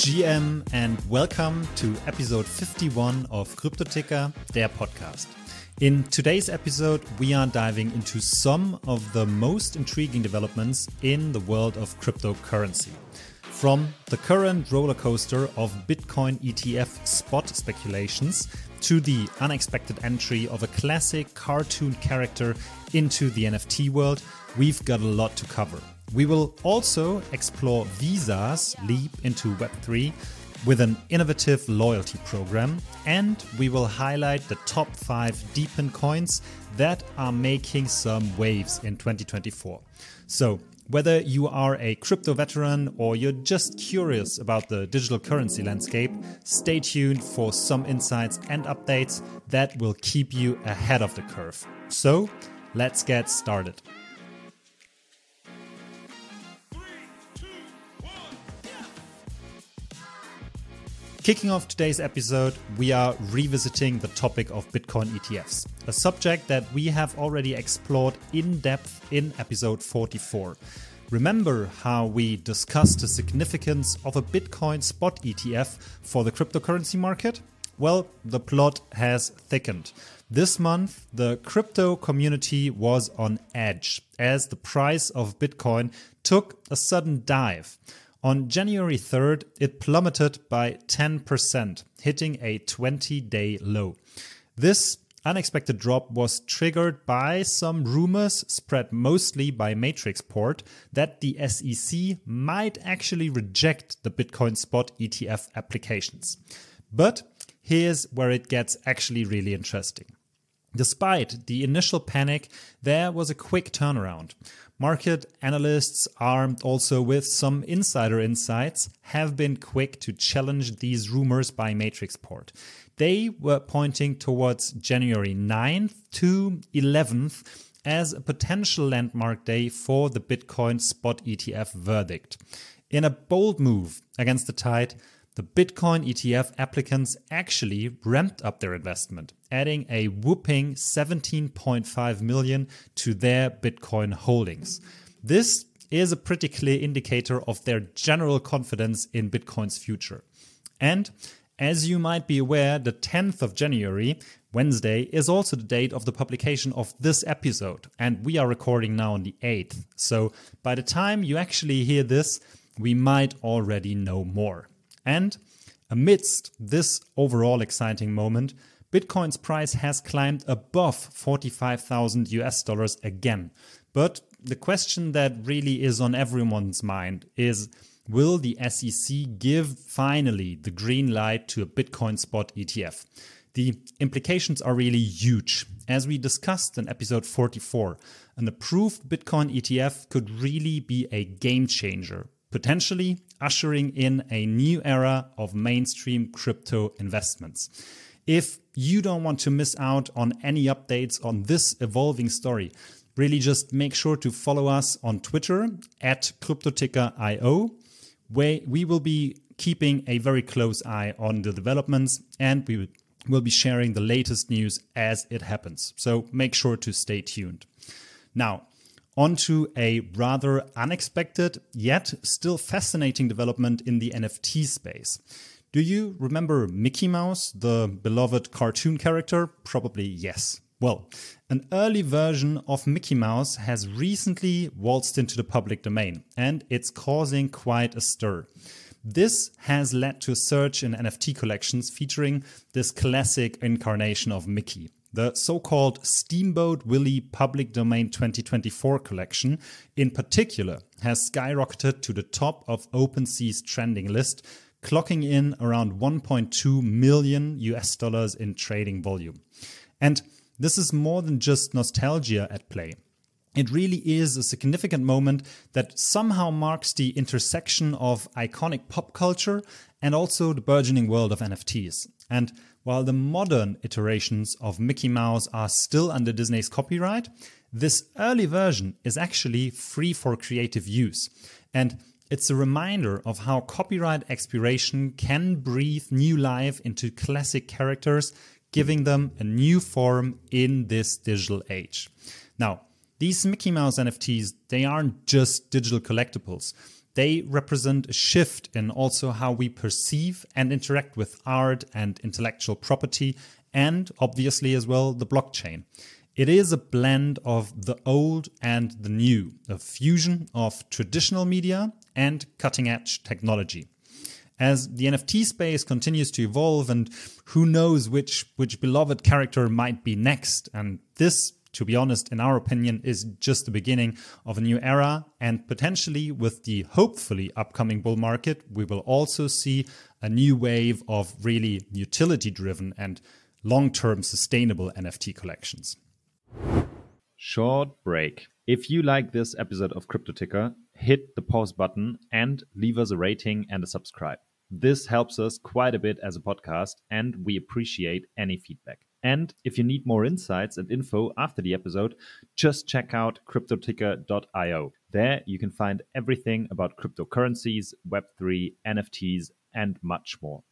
GM, and welcome to episode 51 of CryptoTicker, der podcast. In today's episode, we are diving into some of the most intriguing developments in the world of cryptocurrency. From the current roller coaster of Bitcoin ETF spot speculations to the unexpected entry of a classic cartoon character into the NFT world, we've got a lot to cover. We will also explore Visa's leap into Web3 with an innovative loyalty program, and we will highlight the top five DePIN coins that are making some waves in 2024. So, whether you are a crypto veteran or you're just curious about the digital currency landscape, stay tuned for some insights and updates that will keep you ahead of the curve. So, let's get started. Kicking off today's episode, we are revisiting the topic of Bitcoin ETFs, a subject that we have already explored in depth in episode 44. Remember how we discussed the significance of a Bitcoin spot ETF for the cryptocurrency market? Well, the plot has thickened. This month, the crypto community was on edge as the price of Bitcoin took a sudden dive. On January 3rd, it plummeted by 10%, hitting a 20 day low. This unexpected drop was triggered by some rumors spread mostly by Matrixport that the SEC might actually reject the Bitcoin spot ETF applications. But here's where it gets actually really interesting. Despite the initial panic, there was a quick turnaround. Market analysts, armed also with some insider insights, have been quick to challenge these rumors by Matrixport. They were pointing towards January 9th to 11th as a potential landmark day for the Bitcoin spot ETF verdict. In a bold move against the tide, the Bitcoin ETF applicants actually ramped up their investment, adding a whooping 17.5 million to their Bitcoin holdings. This is a pretty clear indicator of their general confidence in Bitcoin's future. And as you might be aware, the 10th of January, Wednesday, is also the date of the publication of this episode, and we are recording now on the 8th. So by the time you actually hear this, we might already know more. And amidst this overall exciting moment, Bitcoin's price has climbed above 45,000 US dollars again. But the question that really is on everyone's mind is will the SEC give finally the green light to a Bitcoin spot ETF? The implications are really huge. As we discussed in episode 44, an approved Bitcoin ETF could really be a game changer potentially ushering in a new era of mainstream crypto investments. If you don't want to miss out on any updates on this evolving story, really just make sure to follow us on Twitter at CryptoTicker.io, where we will be keeping a very close eye on the developments and we will be sharing the latest news as it happens. So make sure to stay tuned. Now, onto a rather unexpected yet still fascinating development in the NFT space. Do you remember Mickey Mouse, the beloved cartoon character? Probably yes. Well, an early version of Mickey Mouse has recently waltzed into the public domain, and it's causing quite a stir. This has led to a surge in NFT collections featuring this classic incarnation of Mickey. The so called Steamboat Willie Public Domain 2024 collection, in particular, has skyrocketed to the top of OpenSea's trending list, clocking in around 1.2 million US dollars in trading volume. And this is more than just nostalgia at play. It really is a significant moment that somehow marks the intersection of iconic pop culture and also the burgeoning world of NFTs. And while the modern iterations of Mickey Mouse are still under Disney's copyright, this early version is actually free for creative use. And it's a reminder of how copyright expiration can breathe new life into classic characters, giving them a new form in this digital age. Now, these Mickey Mouse NFTs, they aren't just digital collectibles. They represent a shift in also how we perceive and interact with art and intellectual property, and obviously as well the blockchain. It is a blend of the old and the new, a fusion of traditional media and cutting edge technology. As the NFT space continues to evolve, and who knows which, which beloved character might be next, and this to be honest, in our opinion, is just the beginning of a new era. And potentially, with the hopefully upcoming bull market, we will also see a new wave of really utility driven and long term sustainable NFT collections. Short break. If you like this episode of Crypto Ticker, hit the pause button and leave us a rating and a subscribe. This helps us quite a bit as a podcast, and we appreciate any feedback. And if you need more insights and info after the episode, just check out cryptoticker.io. There you can find everything about cryptocurrencies, Web3, NFTs, and much more.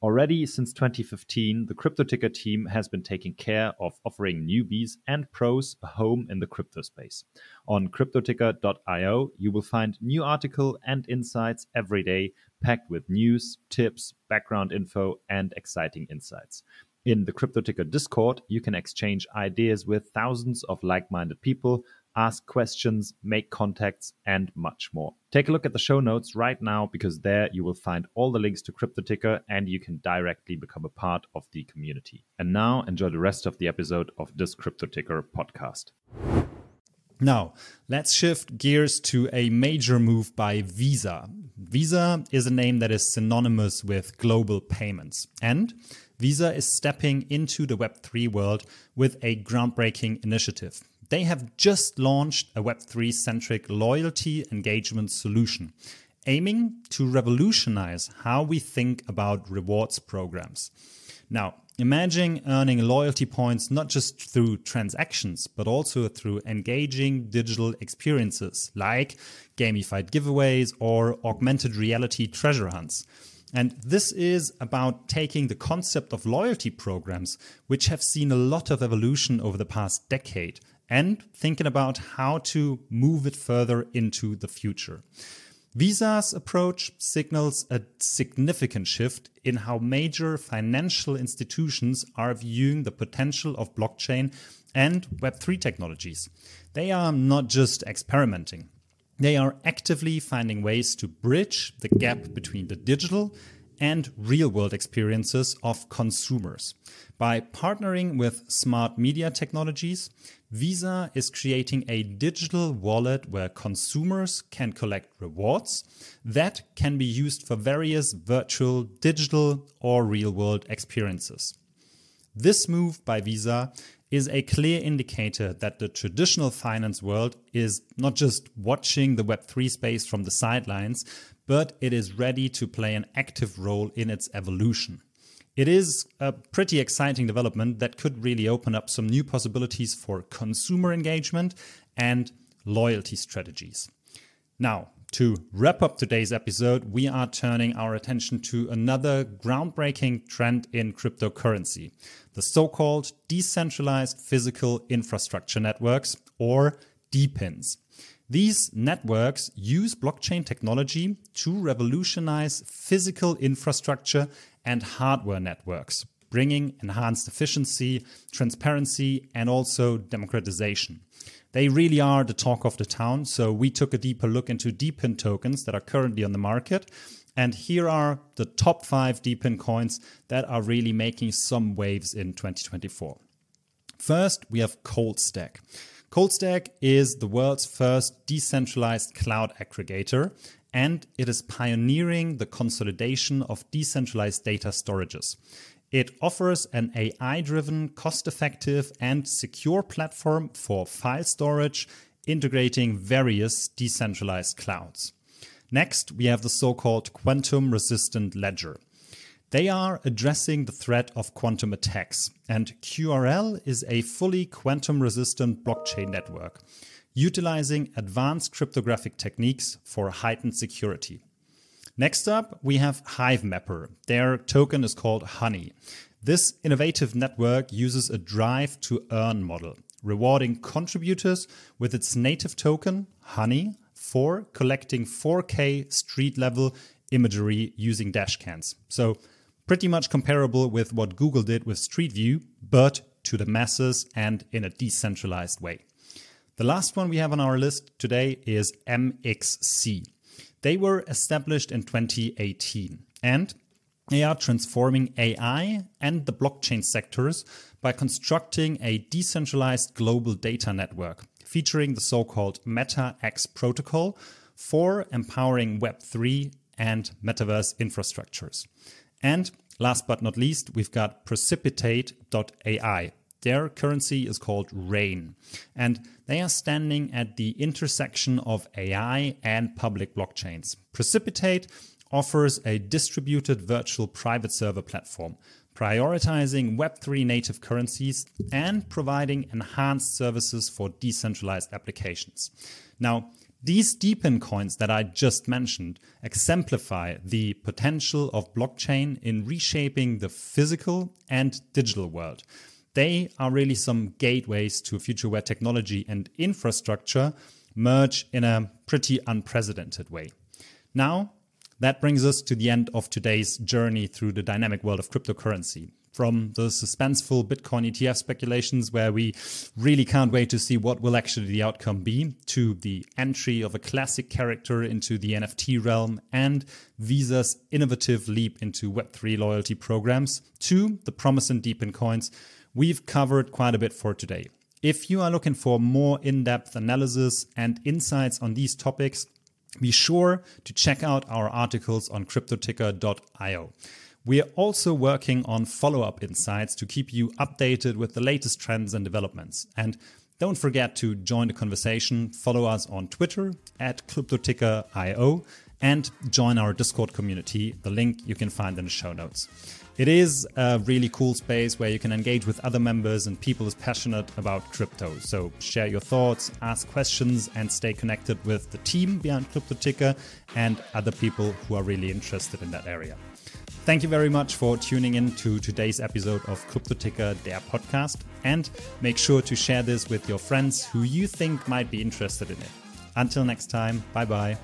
Already since 2015, the CryptoTicker team has been taking care of offering newbies and pros a home in the crypto space. On cryptoticker.io, you will find new article and insights every day, packed with news, tips, background info, and exciting insights. In the CryptoTicker Discord, you can exchange ideas with thousands of like minded people, ask questions, make contacts, and much more. Take a look at the show notes right now because there you will find all the links to CryptoTicker and you can directly become a part of the community. And now enjoy the rest of the episode of this CryptoTicker podcast. Now, let's shift gears to a major move by Visa. Visa is a name that is synonymous with global payments. And Visa is stepping into the Web3 world with a groundbreaking initiative. They have just launched a Web3 centric loyalty engagement solution, aiming to revolutionize how we think about rewards programs. Now, imagine earning loyalty points not just through transactions, but also through engaging digital experiences like gamified giveaways or augmented reality treasure hunts. And this is about taking the concept of loyalty programs, which have seen a lot of evolution over the past decade, and thinking about how to move it further into the future. Visa's approach signals a significant shift in how major financial institutions are viewing the potential of blockchain and Web3 technologies. They are not just experimenting, they are actively finding ways to bridge the gap between the digital and real world experiences of consumers. By partnering with smart media technologies, Visa is creating a digital wallet where consumers can collect rewards that can be used for various virtual, digital, or real world experiences. This move by Visa is a clear indicator that the traditional finance world is not just watching the Web3 space from the sidelines, but it is ready to play an active role in its evolution. It is a pretty exciting development that could really open up some new possibilities for consumer engagement and loyalty strategies. Now, to wrap up today's episode, we are turning our attention to another groundbreaking trend in cryptocurrency the so called decentralized physical infrastructure networks, or DePINs. These networks use blockchain technology to revolutionize physical infrastructure and hardware networks, bringing enhanced efficiency, transparency, and also democratization. They really are the talk of the town. So we took a deeper look into DePIN tokens that are currently on the market. And here are the top five DePIN coins that are really making some waves in 2024. First, we have ColdStack. ColdStack is the world's first decentralized cloud aggregator, and it is pioneering the consolidation of decentralized data storages. It offers an AI driven, cost effective, and secure platform for file storage, integrating various decentralized clouds. Next, we have the so called quantum resistant ledger. They are addressing the threat of quantum attacks, and QRL is a fully quantum resistant blockchain network, utilizing advanced cryptographic techniques for heightened security. Next up, we have Hivemapper. Their token is called Honey. This innovative network uses a drive to earn model, rewarding contributors with its native token, Honey, for collecting 4K street level imagery using dashcams. So, pretty much comparable with what Google did with Street View, but to the masses and in a decentralized way. The last one we have on our list today is MXC. They were established in 2018 and they are transforming AI and the blockchain sectors by constructing a decentralized global data network featuring the so called MetaX protocol for empowering Web3 and metaverse infrastructures. And last but not least, we've got Precipitate.ai. Their currency is called RAIN, and they are standing at the intersection of AI and public blockchains. Precipitate offers a distributed virtual private server platform, prioritizing Web3 native currencies and providing enhanced services for decentralized applications. Now, these DePIN coins that I just mentioned exemplify the potential of blockchain in reshaping the physical and digital world. They are really some gateways to a future where technology and infrastructure merge in a pretty unprecedented way. Now, that brings us to the end of today's journey through the dynamic world of cryptocurrency. From the suspenseful Bitcoin ETF speculations, where we really can't wait to see what will actually the outcome be, to the entry of a classic character into the NFT realm and Visa's innovative leap into Web3 loyalty programs, to the promise in DePIN coins, we've covered quite a bit for today. If you are looking for more in depth analysis and insights on these topics, be sure to check out our articles on cryptoticker.io. We are also working on follow up insights to keep you updated with the latest trends and developments. And don't forget to join the conversation, follow us on Twitter at cryptoticker.io, and join our Discord community. The link you can find in the show notes. It is a really cool space where you can engage with other members and people as passionate about crypto. So share your thoughts, ask questions, and stay connected with the team behind CryptoTicker and other people who are really interested in that area. Thank you very much for tuning in to today's episode of CryptoTicker, der podcast. And make sure to share this with your friends who you think might be interested in it. Until next time, bye bye.